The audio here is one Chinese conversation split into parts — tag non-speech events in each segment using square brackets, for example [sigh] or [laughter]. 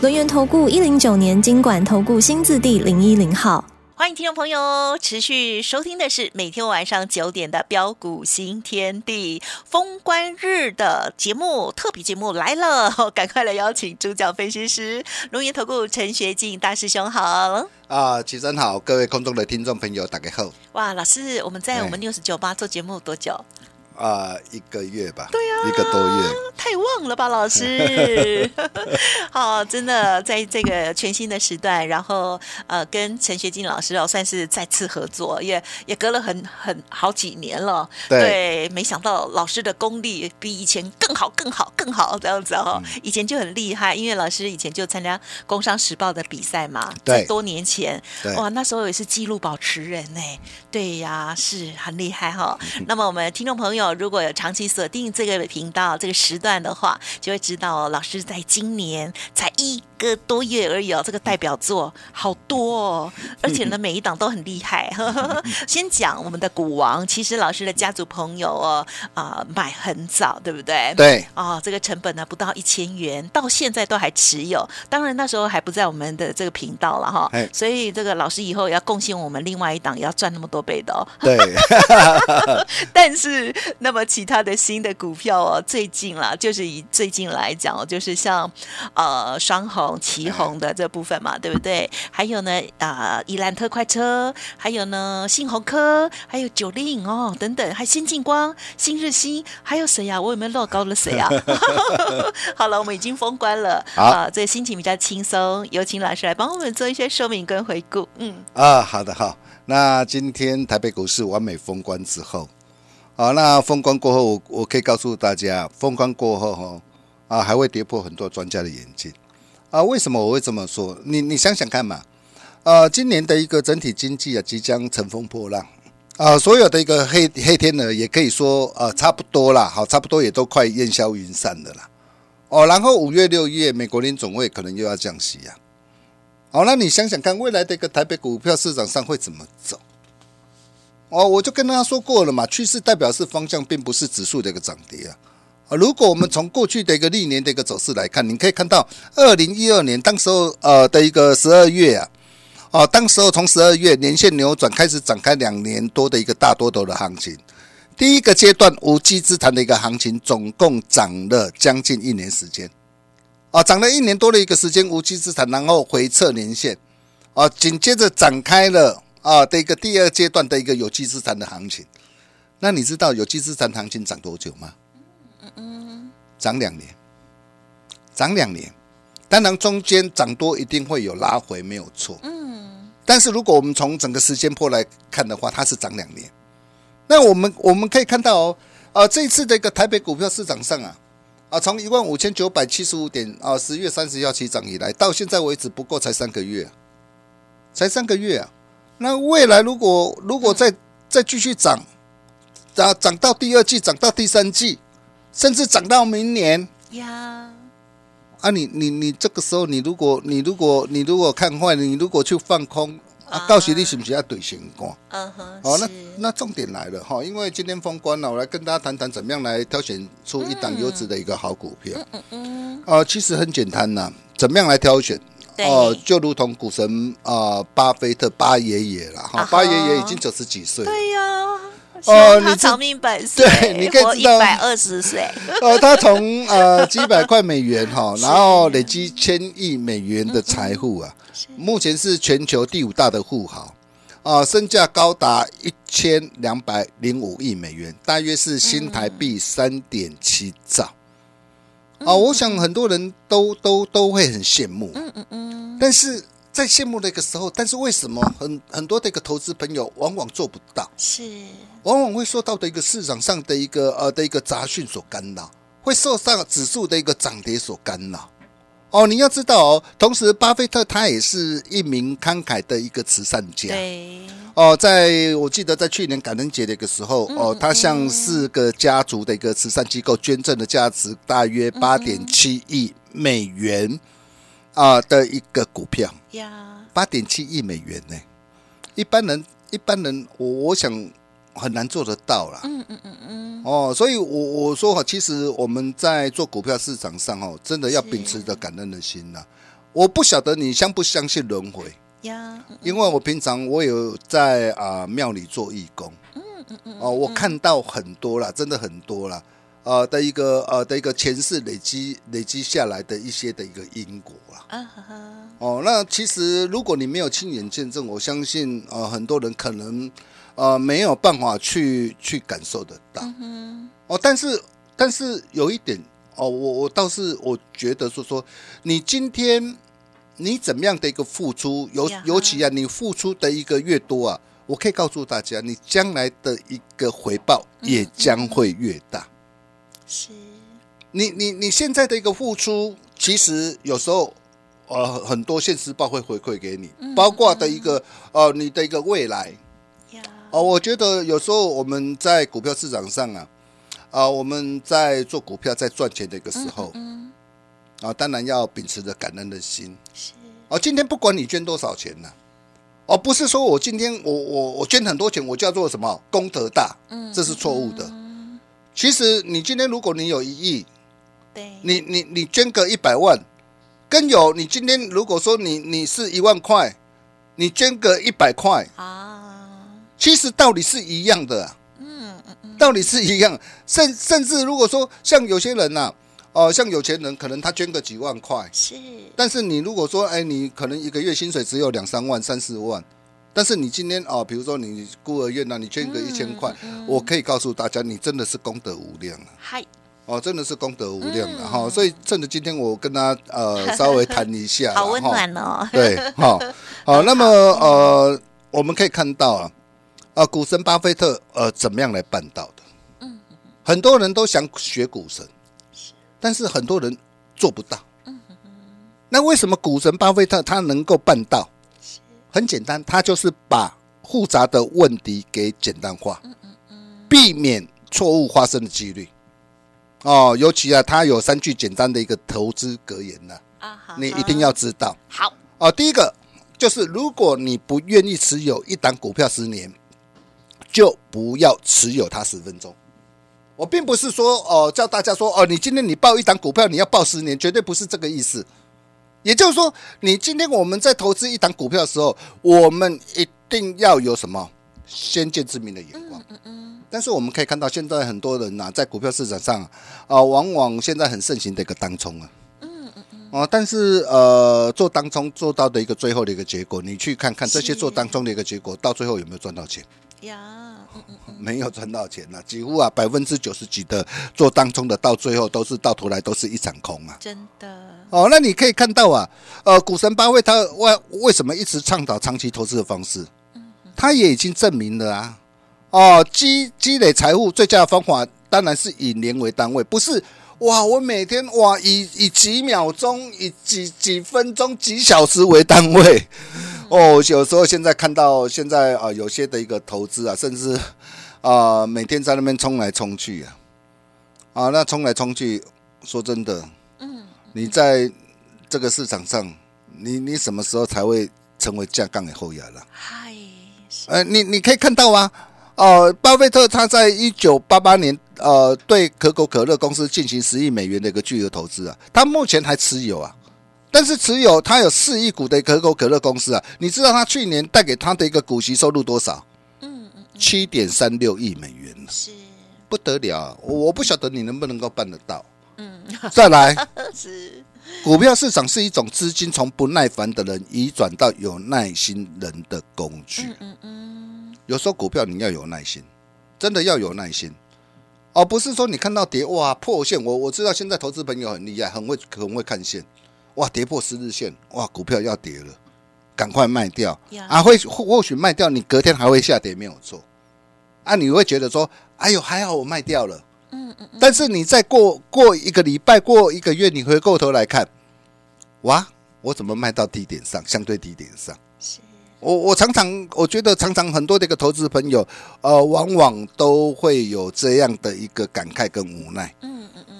轮源投顾一零九年经管投顾新字第零一零号。欢迎听众朋友持续收听的是每天晚上九点的标股新天地封关日的节目，特别节目来了，[laughs] 赶快来邀请主讲分析师龙岩投顾陈学进大师兄好。啊，齐真好，各位空中的听众朋友，大家好。哇，老师，我们在我们哎六十九八做节目多久？啊，一个月吧，对啊，一个多月。太旺了吧，老师！[laughs] 好，真的在这个全新的时段，然后呃，跟陈学金老师哦，算是再次合作，也也隔了很很好几年了。对没想到老师的功力比以前更好、更好、更好这样子哦。嗯以前就很厉害，因为老师以前就参加《工商时报》的比赛嘛，对多年前，对哇，那时候也是纪录保持人呢。对呀，是很厉害哈、嗯 [laughs] 那么我们听众朋友如果有长期锁定这个频道这个时段的话，就会知道哦，老师在今年才一个多月而已哦，这个代表作好多哦，而且呢每一档都很厉害。[laughs] 先讲我们的股王，其实老师的家族朋友哦啊、买很早，对不对？。对，哦，这个成本呢不到一千元，到现在都还持有。当然那时候还不在我们的这个频道了哈嘿，所以这个老师以后也要贡献我们另外一档，也要赚那么多倍的哦。对，[laughs] 但是，[laughs] 那么其他的新的股票哦，最近啦，就是以最近来讲哦，就是像呃双红、旗红的这部分嘛，对不对？还有呢，啊、宜兰特快车，还有呢，信鸿科，还有九令哦，等等，还新进光、新日新，还有谁呀、我有没有漏高了谁啊？[laughs] 好了，我们已经封关了，好啊，这个心情比较轻松，有请老师来帮我们做一些说明跟回顾。嗯，啊，好的，好。那今天台北股市完美封关之后，好，那封关过后，我我可以告诉大家，封关过后哈，啊，还会跌破很多专家的眼镜。啊，为什么我会这么说？你你想想看嘛，呃，今年的一个整体经济啊，即将乘风破浪。啊、所有的一个黑黑天鹅也可以说，呃，差不多啦，好，差不多也都快烟消云散了啦。哦，然后五月、六月，美国联总会可能又要降息啊。好，那你想想看，未来的一个台北股票市场上会怎么走？哦，我就跟大家说过了嘛，趋势代表是方向，并不是指数的一个涨跌啊。啊，如果我们从过去的一个历年的一个走势来看，你可以看到二零一二年当时候呃的一个十二月啊，哦，当时候从十二月年线扭转开始展开两年多的一个大多头的行情。第一个阶段无稽之谈的一个行情，总共涨了将近一年时间，啊，涨了一年多的一个时间无稽之谈，然后回撤年线，啊，紧接着展开了啊的一个第二阶段的一个有机资产的行情。那你知道有机资产行情涨多久吗？嗯嗯涨两年，涨两年。当然中间涨多一定会有拉回，没有错。嗯。但是如果我们从整个时间波来看的话，它是涨两年。那我们我们可以看到哦，啊，这一次的一个台北股票市场上啊，啊，从一万五千九百七十五点啊，十月三十号起涨以来，到现在为止不过才三个月、才三个月啊。那未来如果如果再再继续涨，涨涨到第二季，涨到第三季，甚至涨到明年呀，啊你，你你这个时候，你如果你如果你如果看坏，你如果去放空啊啊，到时你是不是要兑现光？嗯哼，好，那是那重点来了哈，因为今天封关了，我来跟大家谈谈怎么样来挑选出一档优质的一个好股票。嗯嗯，呃，其实很简单呐，怎么样来挑选？对。哦、就如同股神啊、巴菲特巴爷爷了，哈、巴爷爷已经九十几岁了，对呀。哦他长命百岁，对你可以活一知道。百二十岁，[laughs] 呃，他从呃几百块美元哈，[laughs] 然后累积千亿美元的财富啊，目前是全球第五大的富豪啊，身价高达一千两百零五亿美元，大约是新台币三点七兆。啊，我想很多人都都都会很羡慕，嗯嗯嗯，但是在羡慕的一个时候，但是为什么很很多的一个投资朋友往往做不到？是，往往会受到的一个市场上的一个呃的一个杂讯所干扰，会受上指数的一个涨跌所干扰。哦，你要知道哦，同时巴菲特他也是一名慷慨的一个慈善家。对，哦，在我记得在去年感恩节的一个时候，哦，他向四个家族的一个慈善机构捐赠的价值大约八点七亿美元啊的一个股票，呀，八点七亿美元呢，一般人一般人我我想很难做得到啦。嗯嗯嗯嗯，哦，所以我我说哈，其实我们在做股票市场上哦，真的要秉持着感恩的心呐。我不晓得你相不相信轮回，呀，因为我平常我有在啊庙里做义工，嗯嗯嗯，哦，我看到很多啦，真的很多啦，呃的一个呃的一个前世累积累积下来的一些的一个因果啦。啊哈哈，哦，那其实如果你没有亲眼见证，我相信呃很多人可能呃没有办法去去感受得到。嗯哦，但是但是有一点哦，我我倒是我觉得说说，你今天你怎么样的一个付出，尤呀尤其啊，你付出的一个越多啊，我可以告诉大家，你将来的一个回报也将会越大。是，你你你现在的一个付出，其实有时候呃很多现实报会回馈给你，包括的一个呃你的一个未来。呀，哦，我觉得有时候我们在股票市场上啊，啊，我们在做股票在赚钱的一个时候嗯，啊，当然要秉持着感恩的心。是，哦，今天不管你捐多少钱呢、哦，不是说我今天我我我捐很多钱，我叫做什么功德大，嗯这是错误的。嗯其实你今天如果你有一亿，对，你你你捐个一百万，跟有你今天如果说你你是一万块，你捐个一百块，啊，其实道理是一样的、啊。嗯嗯嗯，道理是一样，甚甚至如果说像有些人呐、哦、像有钱人可能他捐个几万块，是，但是你如果说，哎，你可能一个月薪水只有两三万、三四万，但是你今天哦，比如说你孤儿院呐、你捐个一千块，我可以告诉大家，你真的是功德无量啊！嗨，哦，真的是功德无量的嗯。哈、所以趁着今天我跟他呃稍微谈一下啦，好温暖哦，[laughs] 对，好，[laughs] 好，那么呃，我们可以看到啊，啊，股神巴菲特呃怎么样来办到的？嗯。很多人都想学股神，但是很多人做不到。那为什么股神巴菲特他能够办到？很简单，他就是把复杂的问题给简单化，避免错误发生的几率。哦，尤其啊，它有三句简单的一个投资格言呢、啊哈，你一定要知道。好，哦，第一个就是，如果你不愿意持有一档股票十年，就不要持有它十分钟。我并不是说哦，叫大家说哦，你今天你报一档股票，你要报十年，绝对不是这个意思。也就是说，你今天我们在投资一档股票的时候，我们一定要有什么先见之明的眼光。嗯嗯但是我们可以看到，现在很多人呐、在股票市场上啊、往往现在很盛行的一个当冲啊。哦，但是呃，做当中做到的一个最后的一个结果，你去看看这些做当中的一个结果，到最后有没有赚到钱？呀，嗯嗯没有赚到钱呐、几乎啊百分之九十几的做当中的，到最后都是到头来都是一场空啊。真的，哦，那你可以看到啊，呃，股神巴菲特为为什么一直倡导长期投资的方式？他也已经证明了啊。哦，积积累财富最佳的方法当然是以年为单位，不是哇，我每天哇以以几秒钟、以几几分钟、几小时为单位。哦，有时候现在看到现在啊、有些的一个投资啊，甚至啊、每天在那边冲来冲去啊，啊，那冲来冲去，说真的，嗯，你在这个市场上，你你什么时候才会成为架杠的后牙了？嗨，呃，你你可以看到啊，呃，巴菲特他在一九八八年，呃，对可口可乐公司进行十亿美元的一个巨额投资啊，他目前还持有啊，但是持有他有四亿股的可口可乐公司啊，你知道他去年带给他的一个股息收入多少？嗯嗯七点三六亿美元呢，是，不得了啊！我我不晓得你能不能够办得到。嗯再来，[laughs] 是，股票市场是一种资金从不耐烦的人移转到有耐心人的工具。嗯嗯嗯，有时候股票你要有耐心，真的要有耐心，而、不是说你看到跌哇破线，我我知道现在投资朋友很厉害，很会很会看线，哇跌破十日线，哇股票要跌了，赶快卖掉呀啊！会或或许卖掉，你隔天还会下跌，没有错啊！你会觉得说，哎呦还好我卖掉了，嗯嗯但是你再过过一个礼拜，过一个月，你回过头来看，哇，我怎么卖到低点上，相对低点上？是我我常常我觉得常常很多的一个投资朋友，呃，往往都会有这样的一个感慨跟无奈。嗯，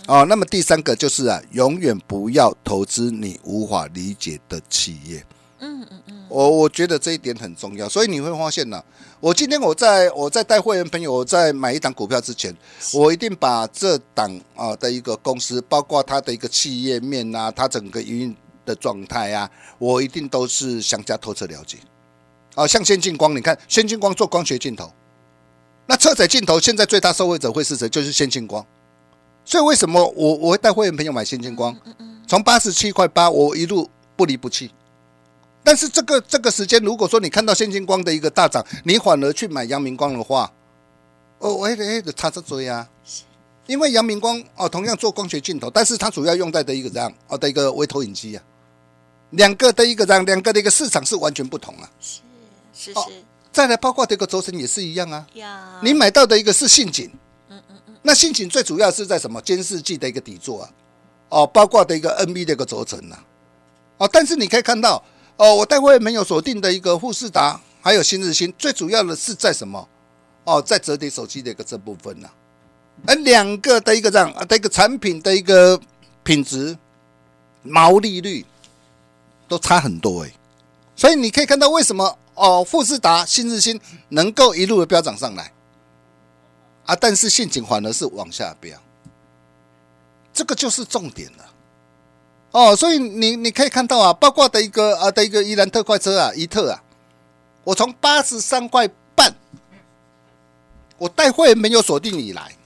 哦，那么第三个就是啊，永远不要投资你无法理解的企业。嗯嗯嗯，我我觉得这一点很重要，所以你会发现呢、我今天我在我在带会员朋友我在买一档股票之前，我一定把这档啊的一个公司，包括它的一个企业面啊，它整个营运的状态啊，我一定都是详加透彻了解。啊，像先进光，你看先进光做光学镜头，那车载镜头现在最大受惠者会是谁？就是先进光。所以为什么我我会带会员朋友买先进光？从八十七块八，我一路不离不弃。但是这个这个时间，如果说你看到现金光的一个大涨，你反而去买阳明光的话，哦，我哎差这追啊，因为阳明光哦同样做光学镜头，但是它主要用在的一个这样哦的一个微投影机啊，两个的一个这样两个的一个市场是完全不同啊。是是是。再来，包括这个轴承也是一样啊，呀，你买到的一个是信景，那心情最主要是在什么？监视器的一个底座啊，哦，包括的一个 NB 的一个轴承呐，哦，但是你可以看到，哦，我待会没有锁定的一个富士达，还有新日新，最主要的是在什么？哦，在折叠手机的一个这部分呐、而两个的一个这样啊的一个产品的一个品质、毛利率都差很多哎、所以你可以看到为什么哦，富士达、新日新能够一路的飙涨上来。啊，但是陷阱反而是往下飙，这个就是重点了。哦，所以你你可以看到啊，包括的一个啊的一个伊兰特快车啊，伊特啊，我从八十三块半，我带会没有锁定以来，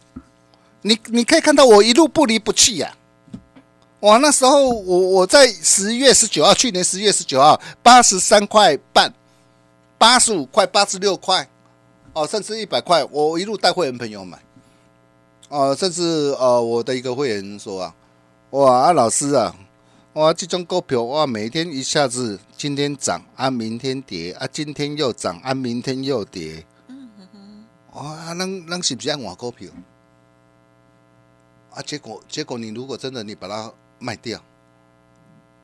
你你可以看到我一路不离不弃呀、哇，那时候我我在十月十九号，去年十月十九号，八十三块半，八十五块、八十六块，哦，甚至一百块，我一路带会员朋友买，哦，甚至呃，我的一个会员说啊，哇，啊老师啊，哇，这种股票哇，每天一下子今天涨啊，明天跌啊，今天又涨啊，明天又跌，哇，啊，咱咱是不是爱换股票？啊，结果结果你如果真的你把它卖掉，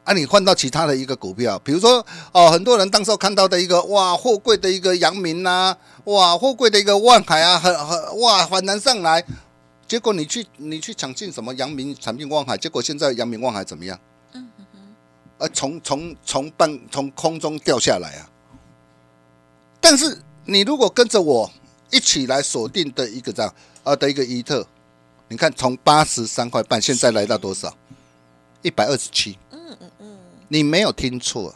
啊，你换到其他的一个股票，比如说哦，很多人当时候看到的一个哇，货柜的一个阳明呐、哇，货柜的一个万海啊，很很哇反弹上来，结果你去你去抢进什么阳明产品万海，结果现在阳明万海怎么样？呃，从从从半从空中掉下来啊！但是你如果跟着我一起来锁定的一个这样呃的一个伊特，你看从八十三块半，现在来到多少？一百二十七。你没有听错。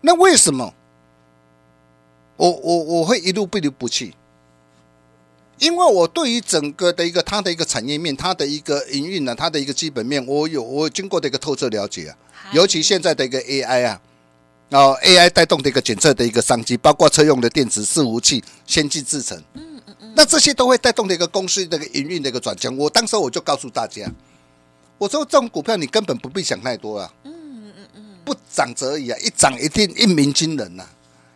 那为什么我我我会一路不离不弃？因为我对于整个的一个它的一个产业面、它的一个营运呢、它的一个基本面，我有我有经过的一个透彻了解啊。尤其现在的一个 AI 啊，哦 AI 带动的一个检测的一个商机，包括车用的电子、伺服器、先进制程，嗯嗯嗯那这些都会带动的一个公司的一个营运的一个转强。我当时我就告诉大家，我说这种股票你根本不必想太多啊，不涨则已啊，一涨一定一鸣惊人呐、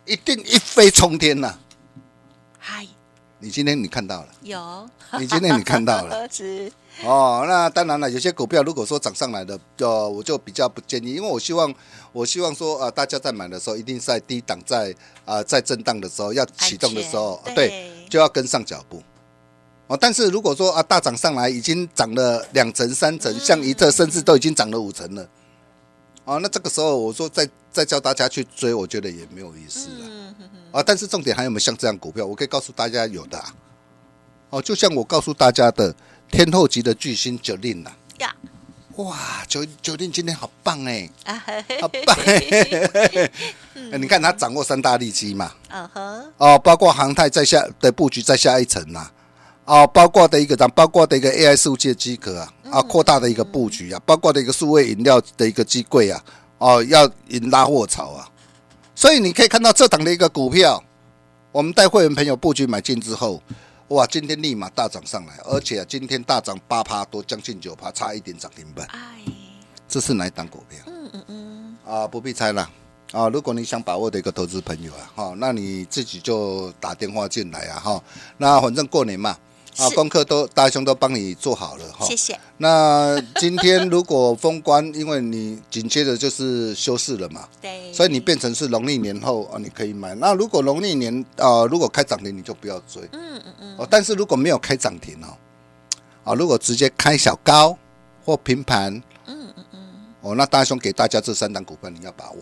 一定一飞冲天呐、嗨，你今天你看到了，有，你今天你看到了。[laughs] 是。哦，那当然了，有些股票如果说涨上来的，呃，我就比较不建议，因为我希望，我希望说，呃，大家在买的时候，一定是在低档，在啊、呃在震荡的时候，要启动的时候，对，就要跟上脚步。哦，但是如果说啊大涨上来，已经涨了两成、三成，像一特甚至都已经涨了五成了，哦，那这个时候我说再再叫大家去追，我觉得也没有意思啊，但是重点还有没有像这样股票？我可以告诉大家有的、啊。哦，就像我告诉大家的天后级的巨星九令呐，呀，哇，九九令今天好棒哎，好棒哎！哎你看他掌握三大利基嘛，嗯哼，哦，包括航太在下的布局在下一层呐、哦，包括的一个包括的一个 AI 数据的机壳啊，啊，扩大的一个布局啊，包括的一个数位饮料的一个机柜啊，哦，要引拉货潮啊，所以你可以看到这档的一个股票，我们带会员朋友布局买进之后，哇，今天立马大涨上来，而且、今天大涨八趴多，将近九趴，差一点涨停板，哎，这是哪一档股票？嗯嗯嗯，啊，不必猜了。啊，如果你想把握的一个投资朋友啊，哈、那你自己就打电话进来啊，哈、那反正过年嘛，啊，是功课都大兄都帮你做好了哈。谢谢。那今天如果封关，因为你紧接着就是休市了嘛，对，所以你变成是农历年后啊，你可以买。那如果农历年啊、如果开涨停，你就不要追。嗯嗯嗯，哦，但是如果没有开涨停哦，啊，如果直接开小高或平盘，嗯嗯嗯，哦，那大兄给大家这三档股份你要把握。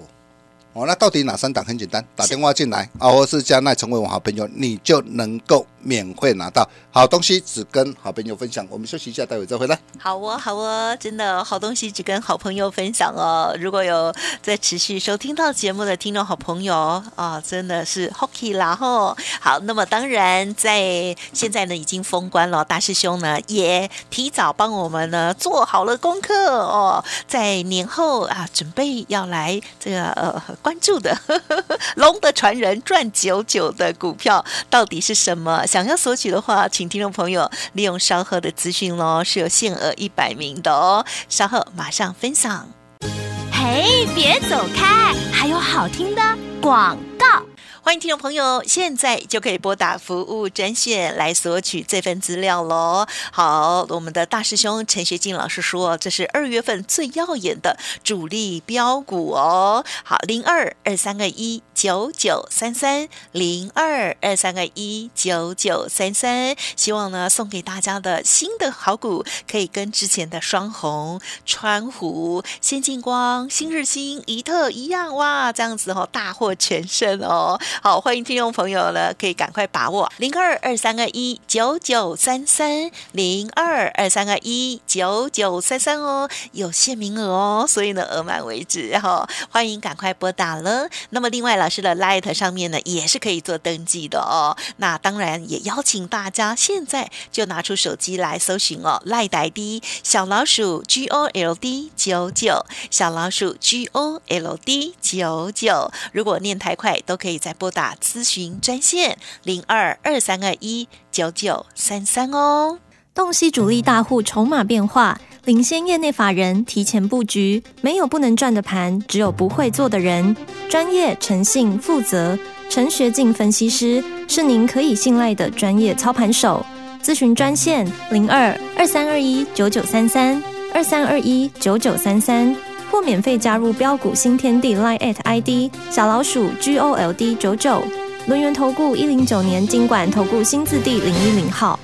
哦，那到底哪三档？很简单，打电话进来啊，或是加奈成为我好朋友，你就能够免费拿到好东西，只跟好朋友分享。我们休息一下，待会再回来。好哦，好哦，真的好东西只跟好朋友分享哦。如果有在持续收听到节目的听众好朋友啊，真的是 hockey 啦吼。好，那么当然在现在呢已经封关了，大师兄呢也提早帮我们呢做好了功课哦，在年后啊准备要来这个呃关注的 [laughs] 龙的传人赚九九的股票到底是什么？想要索取的话，请听众朋友利用稍后的资讯喽，是有限额一百名的哦，稍后马上分享。嘿，别走开，还有好听的广告。欢迎听众朋友，现在就可以拨打服务专线来索取这份资料喽。好，我们的大师兄陈学进老师说，这是二月份最耀眼的主力标股哦。好，零二二三个一九九三三零二二三个一九九三三，希望呢送给大家的新的好股，可以跟之前的双红、川湖、先进光、新日新、怡特一样哇，这样子哦，大获全胜哦。好，欢迎听众朋友呢，可以赶快把握零二二三二一九九三三零二二三二一九九三三哦，有限名额哦，所以呢额满为止哈、欢迎赶快拨打了。那么另外老师的 Light 上面呢也是可以做登记的哦。那当然也邀请大家现在就拿出手机来搜寻哦，Light ID 小老鼠 G O L D 九九小老鼠 G O L D 九九，如果念太快都可以在拨打咨询专线零二二三二一九九三三哦。洞悉主力大户筹码变化，领先业内法人提前布局。没有不能赚的盘，只有不会做的人。专业、诚信、负责，陈学进分析师是您可以信赖的专业操盘手。咨询专线零二二三二一九九三三二三二一九九三三，或免费加入标股新天地 Line at ID 小老鼠 G O L D 九九。轮源投顾一零九年经管投顾新字第零一零号。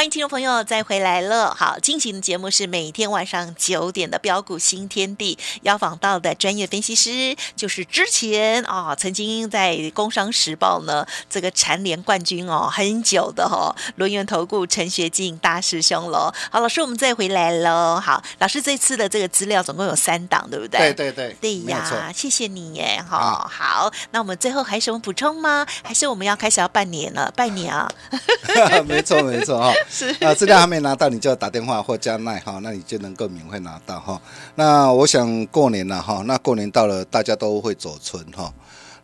欢迎听众朋友再回来了。好，进行的节目是每天晚上九点的标股新天地，邀访到的专业分析师就是之前啊、曾经在《工商时报》呢这个蝉联冠军哦很久的哦，轮源投顾陈学进大师兄喽。好，老师我们再回来喽。好，老师这次的这个资料总共有三档，对不对？对对对，对。呀，谢谢你耶，哈、啊好，那我们最后还有什么补充吗？还是我们要开始要拜年了？拜年啊！[laughs] [laughs] 没错没错哈，是 [laughs] 啊，资料还没拿到，你就打电话或加奈哈，那你就能够免费拿到哈。那我想过年了哈，那过年到了，大家都会走春哈。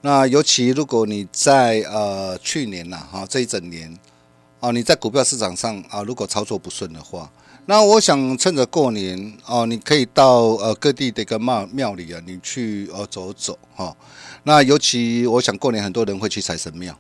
那尤其如果你在呃去年呐哈这一整年哦，你在股票市场上啊，如果操作不顺的话，那我想趁着过年哦，你可以到呃各地的一个庙庙里啊，你去呃走走哈。那尤其我想过年很多人会去财神庙。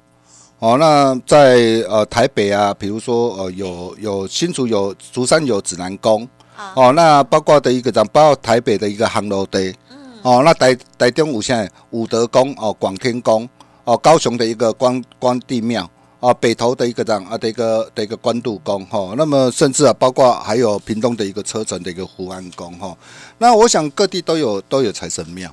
哦，那在呃台北啊，比如说呃有有新竹有竹山有指南宫，啊。哦，那包括的一个讲，包括台北的一个航楼地，哦，那台台中有现在武德宫哦，广天宫哦，高雄的一个关关帝庙哦，北投的一个啊的一个的一个关渡宫哈、哦，那么甚至啊包括还有屏东的一个车城的一个湖安宫哈、哦，那我想各地都有都有财神庙。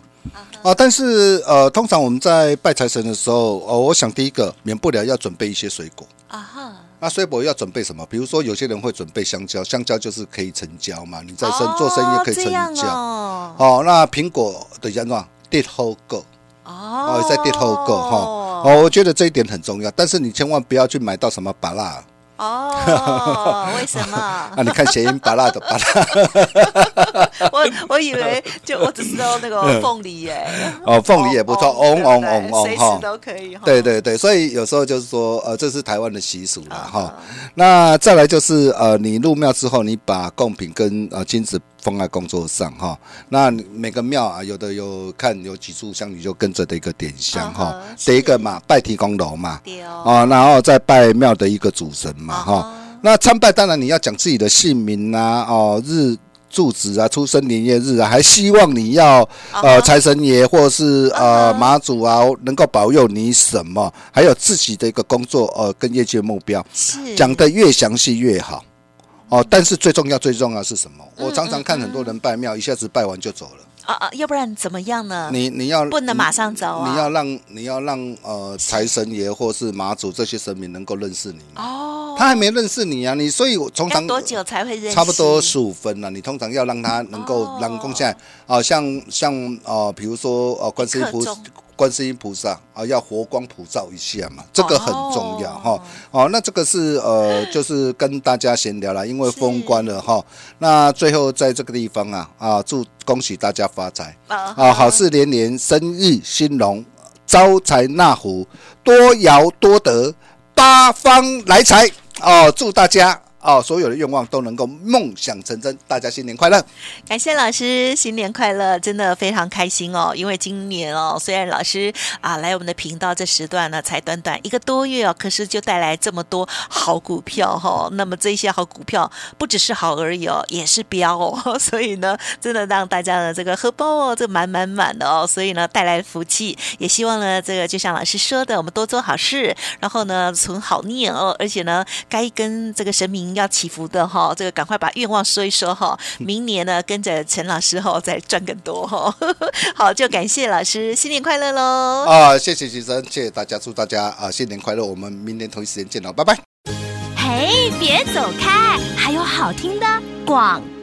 啊，但是呃，通常我们在拜财神的时候，哦，我想第一个免不了要准备一些水果。啊哈，那水果要准备什么？比如说有些人会准备香蕉，香蕉就是可以成交嘛，你在生、做生意也可以成交。哦，哦，那苹果的叫什么？跌后购哦哦，在跌后购哈。哦，我觉得这一点很重要，但是你千万不要去买到什么芭辣哦，为什么？[laughs] 啊！你看谐音巴拉的巴拉 [laughs] 我我以为就我只知道那个凤梨耶，哦，凤梨也不错，哦嗡嗡嗡嗡哈随时。都可以哈。对对对，所以有时候就是说，呃，这是台湾的习俗啦，哈、啊那再来就是，呃，你入庙之后，你把贡品跟呃金子放在工作上哈。那每个庙啊，有的有看有几炷香，你就跟着的一个点香哈。第一个嘛，拜提公楼嘛，哦，啊，然后再拜庙的一个主神嘛哈。哦那参拜当然你要讲自己的姓名啊，哦日。住址啊，出生年月日啊，还希望你要呃财神爷或是呃嗯哼妈祖啊，能够保佑你什么？还有自己的一个工作呃跟业绩目标，是讲的越详细越好。哦，但是最重要最重要是什么？嗯我常常看很多人拜庙，一下子拜完就走了。啊啊，要不然怎么样呢？你你要不能马上走啊你要让你要让呃财神爷或是马祖这些神明能够认识你。哦，他还没认识你啊，你所以我通常多久才会认识？差不多十五分了。你通常要让他能够哦让供现在啊，像像呃，比如说呃，观世音菩观世音菩萨啊，要佛光普照一下嘛，这个很重要哦哈。哦，那这个是呃，[laughs] 就是跟大家闲聊了，因为封关了哈。那最后在这个地方啊啊，祝恭喜大家发财啊啊，好事连连，生意兴隆，招财纳福，多爻多得，八方来财哦！祝大家哦，所有的愿望都能够梦想成真，大家新年快乐！感谢老师，新年快乐！真的非常开心哦，因为今年哦，虽然老师啊来我们的频道这时段呢才短短一个多月哦，可是就带来这么多好股票哈、哦。那么这些好股票不只是好而已哦，也是标哦，[laughs] 所以呢，真的让大家的这个荷包哦，这满满满的哦，所以呢带来福气，也希望呢这个就像老师说的，我们多做好事，然后呢存好念哦，而且呢该跟这个神明要祈福的哈、这个赶快把愿望说一说哈、明年呢跟着陈老师哈、再赚更多哈、[laughs] 好，就感谢老师，新年快乐喽！啊，谢谢先生，谢谢大家，祝大家啊新年快乐！我们明年同一时间见喽，拜拜。嘿，别走开，还有好听的广告。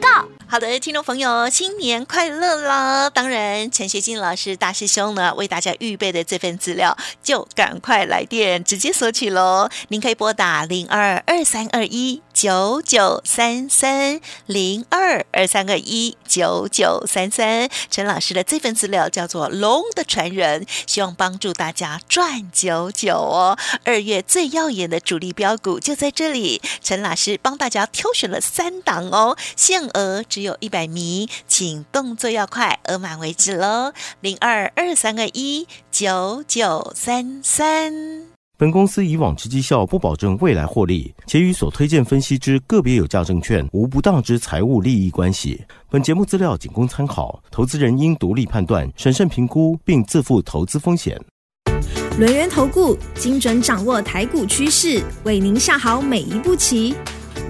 好的，听众朋友，新年快乐啦！当然，陈学金老师大师兄呢为大家预备的这份资料，就赶快来电直接索取喽。您可以拨打零二二三二一九九三三零二二三二一九九三三。陈老师的这份资料叫做《龙的传人》，希望帮助大家赚九九哦。二月最耀眼的主力标股就在这里，陈老师帮大家挑选了三档哦，限额只有一百米，请动作要快，额满为止喽。零二二三二一九九三三。本公司以往之绩效不保证未来获利，且与所推荐分析之个别有价证券无不当之财务利益关系。本节目资料仅供参考，投资人应独立判断、审慎评估，并自负投资风险。轮源投顾精准掌握台股趋势，为您下好每一步棋。